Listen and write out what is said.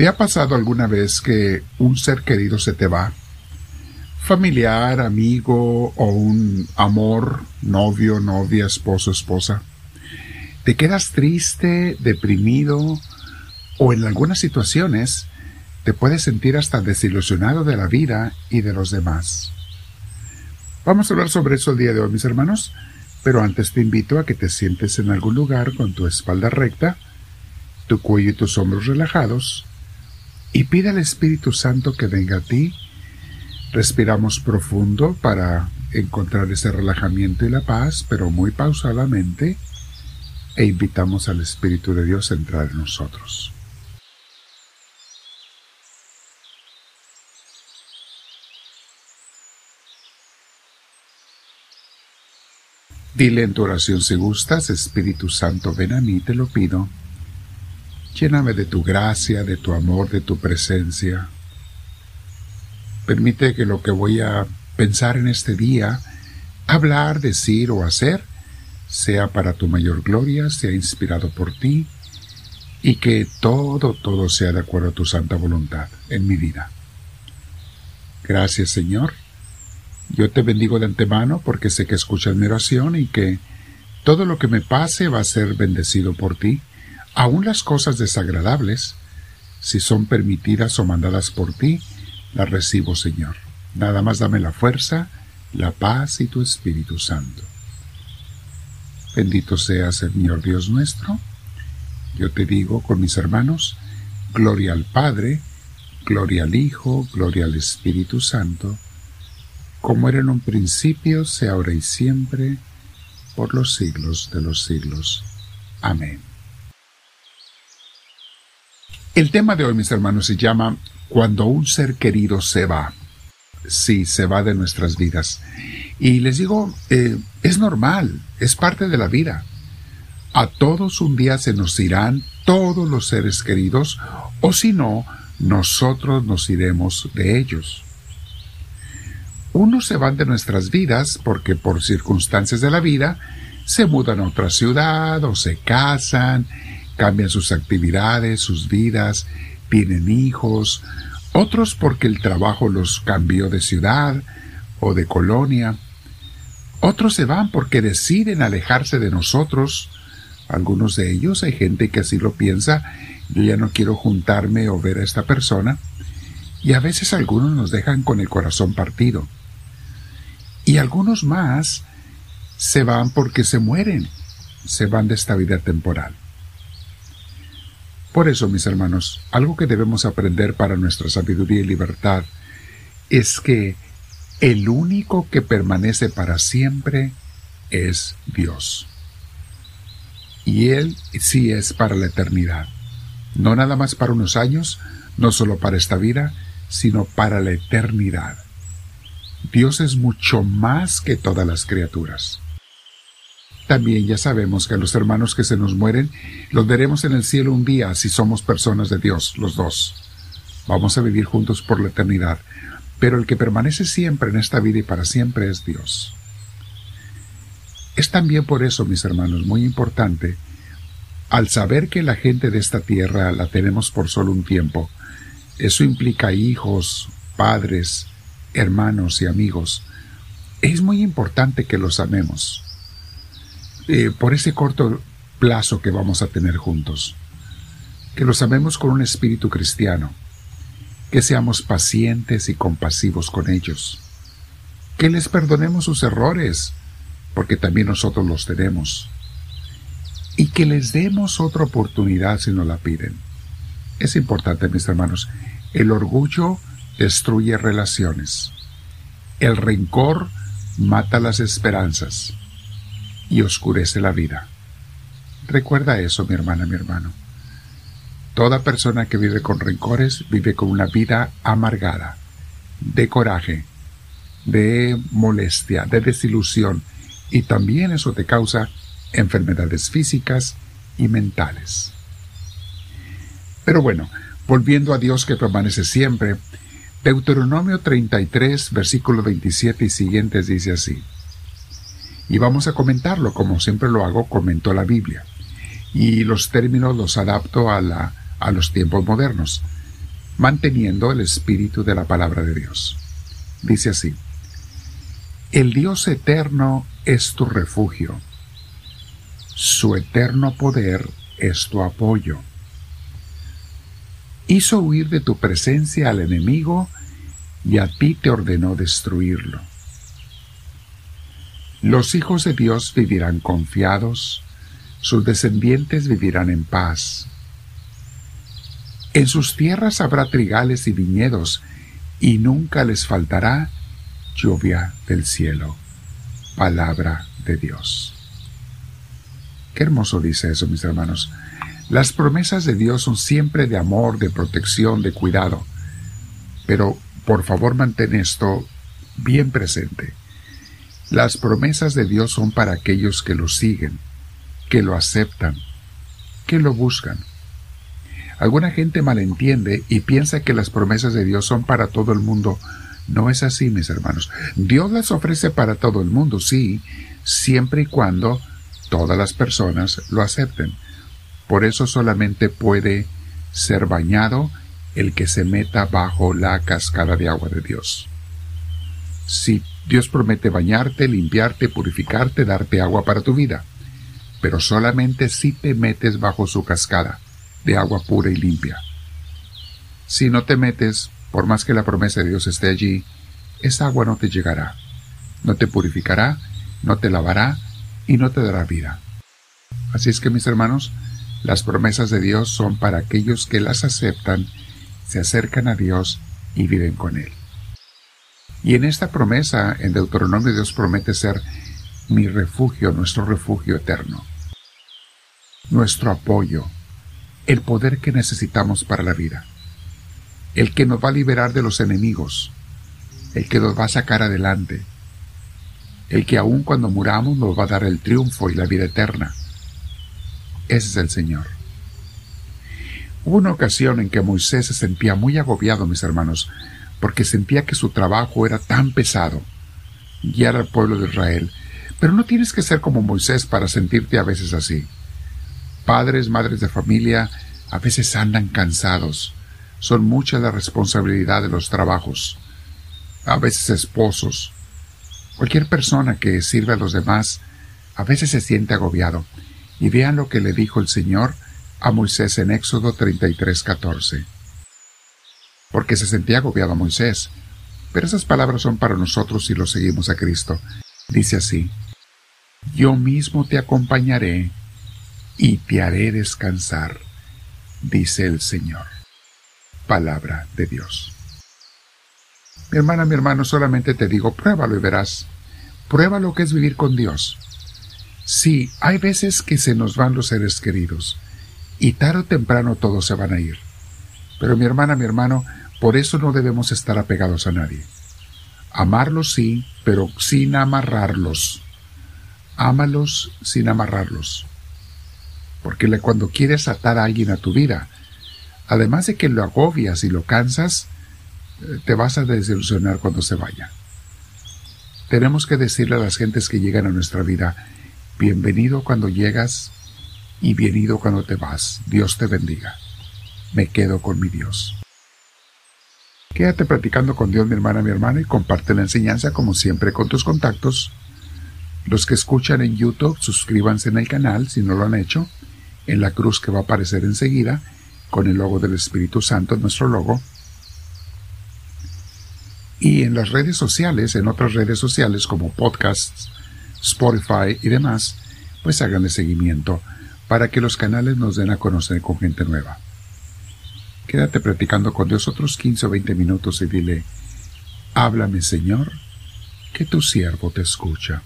¿Te ha pasado alguna vez que un ser querido se te va? Familiar, amigo o un amor, novio, novia, esposo, esposa. Te quedas triste, deprimido o en algunas situaciones te puedes sentir hasta desilusionado de la vida y de los demás. Vamos a hablar sobre eso el día de hoy, mis hermanos, pero antes te invito a que te sientes en algún lugar con tu espalda recta, tu cuello y tus hombros relajados, y pide al Espíritu Santo que venga a ti. Respiramos profundo para encontrar ese relajamiento y la paz, pero muy pausadamente, e invitamos al Espíritu de Dios a entrar en nosotros. Dile en tu oración si gustas, Espíritu Santo, ven a mí, te lo pido Lléname de tu gracia, de tu amor, de tu presencia. Permite que lo que voy a pensar en este día, hablar, decir o hacer, sea para tu mayor gloria, sea inspirado por ti y que todo, todo sea de acuerdo a tu santa voluntad en mi vida. Gracias Señor. Yo te bendigo de antemano porque sé que escuchas mi oración y que todo lo que me pase va a ser bendecido por ti Aún las cosas desagradables, si son permitidas o mandadas por ti, las recibo, Señor. Nada más dame la fuerza, la paz y tu Espíritu Santo. Bendito seas, Señor Dios nuestro. Yo te digo con mis hermanos, gloria al Padre, gloria al Hijo, gloria al Espíritu Santo, como era en un principio, sea ahora y siempre, por los siglos de los siglos. Amén. El tema de hoy, mis hermanos, se llama Cuando un ser querido se va. Sí, se va de nuestras vidas. Y les digo, eh, es normal, es parte de la vida. A todos un día se nos irán todos los seres queridos, o si no, nosotros nos iremos de ellos. Unos se van de nuestras vidas porque por circunstancias de la vida se mudan a otra ciudad o se casan cambian sus actividades, sus vidas, tienen hijos, otros porque el trabajo los cambió de ciudad o de colonia, otros se van porque deciden alejarse de nosotros, algunos de ellos hay gente que así lo piensa, yo ya no quiero juntarme o ver a esta persona, y a veces algunos nos dejan con el corazón partido. Y algunos más se van porque se mueren, se van de esta vida temporal. Por eso, mis hermanos, algo que debemos aprender para nuestra sabiduría y libertad es que el único que permanece para siempre es Dios. Y Él sí es para la eternidad. No nada más para unos años, no solo para esta vida, sino para la eternidad. Dios es mucho más que todas las criaturas. También ya sabemos que los hermanos que se nos mueren los veremos en el cielo un día si somos personas de Dios, los dos. Vamos a vivir juntos por la eternidad, pero el que permanece siempre en esta vida y para siempre es Dios. Es también por eso, mis hermanos, muy importante, al saber que la gente de esta tierra la tenemos por solo un tiempo, eso implica hijos, padres, hermanos y amigos, es muy importante que los amemos eh, por ese corto plazo que vamos a tener juntos. Que los amemos con un espíritu cristiano, que seamos pacientes y compasivos con ellos, que les perdonemos sus errores, porque también nosotros los tenemos, y que les demos otra oportunidad si nos la piden. Es importante, mis hermanos, el orgullo destruye relaciones, el rencor mata las esperanzas, y oscurece la vida. Recuerda eso, mi hermana, mi hermano. Toda persona que vive con rencores vive con una vida amargada, de coraje, de molestia, de desilusión, y también eso te causa enfermedades físicas y mentales. Pero bueno, volviendo a Dios que permanece siempre, Deuteronomio 33, versículo 27 y siguientes dice así, y vamos a comentarlo, como siempre lo hago, comento la Biblia. Y los términos los adapto a, la, a los tiempos modernos. manteniendo el espíritu de la palabra de Dios. Dice así, el Dios eterno es tu refugio, su eterno poder es tu apoyo. Hizo huir de tu presencia al enemigo y a ti te ordenó destruirlo. Los hijos de Dios vivirán confiados, sus descendientes vivirán en paz. En sus tierras habrá trigales y viñedos, y nunca les faltará lluvia del cielo. Palabra de Dios. Qué hermoso dice eso, mis hermanos. Las promesas de Dios son siempre de amor, de protección, de cuidado. Pero por favor mantén esto bien presente. Las promesas de Dios son para aquellos que lo siguen, que lo aceptan, que lo buscan. Alguna gente malentiende y piensa que las promesas de Dios son para todo el mundo. No es así, mis hermanos. Dios las ofrece para todo el mundo, sí, siempre y cuando todas las personas lo acepten. Por eso solamente puede ser bañado el que se meta bajo la cascada de agua de Dios. Si Dios promete bañarte, limpiarte, purificarte, darte agua para tu vida, pero solamente si te metes bajo su cascada de agua pura y limpia. Si no te metes, por más que la promesa de Dios esté allí, esa agua no te llegará, no te purificará, no te lavará y no te dará vida. Así es que mis hermanos, las promesas de Dios son para aquellos que las aceptan, se acercan a Dios y viven con Él. Y en esta promesa, en Deuteronomio, Dios promete ser mi refugio, nuestro refugio eterno, nuestro apoyo, el poder que necesitamos para la vida, el que nos va a liberar de los enemigos, el que nos va a sacar adelante, el que aun cuando muramos nos va a dar el triunfo y la vida eterna. Ese es el Señor. Hubo una ocasión en que Moisés se sentía muy agobiado, mis hermanos, porque sentía que su trabajo era tan pesado, guiar al pueblo de Israel. Pero no tienes que ser como Moisés para sentirte a veces así. Padres, madres de familia, a veces andan cansados. Son mucha la responsabilidad de los trabajos. A veces esposos. Cualquier persona que sirve a los demás a veces se siente agobiado. Y vean lo que le dijo el Señor a Moisés en Éxodo 33:14 porque se sentía agobiado Moisés. Pero esas palabras son para nosotros si lo seguimos a Cristo. Dice así, Yo mismo te acompañaré y te haré descansar, dice el Señor. Palabra de Dios. Mi hermana, mi hermano, solamente te digo, pruébalo y verás. Prueba lo que es vivir con Dios. Sí, hay veces que se nos van los seres queridos, y tarde o temprano todos se van a ir. Pero mi hermana, mi hermano, por eso no debemos estar apegados a nadie. Amarlos sí, pero sin amarrarlos. Ámalos sin amarrarlos. Porque cuando quieres atar a alguien a tu vida, además de que lo agobias y lo cansas, eh, te vas a desilusionar cuando se vaya. Tenemos que decirle a las gentes que llegan a nuestra vida, bienvenido cuando llegas y bienvenido cuando te vas. Dios te bendiga. Me quedo con mi Dios. Quédate practicando con Dios, mi hermana, mi hermano, y comparte la enseñanza como siempre con tus contactos. Los que escuchan en YouTube, suscríbanse en el canal si no lo han hecho, en la cruz que va a aparecer enseguida, con el logo del Espíritu Santo, nuestro logo. Y en las redes sociales, en otras redes sociales como podcasts, Spotify y demás, pues háganle seguimiento para que los canales nos den a conocer con gente nueva. Quédate practicando con Dios otros 15 o 20 minutos y dile, háblame Señor, que tu siervo te escucha.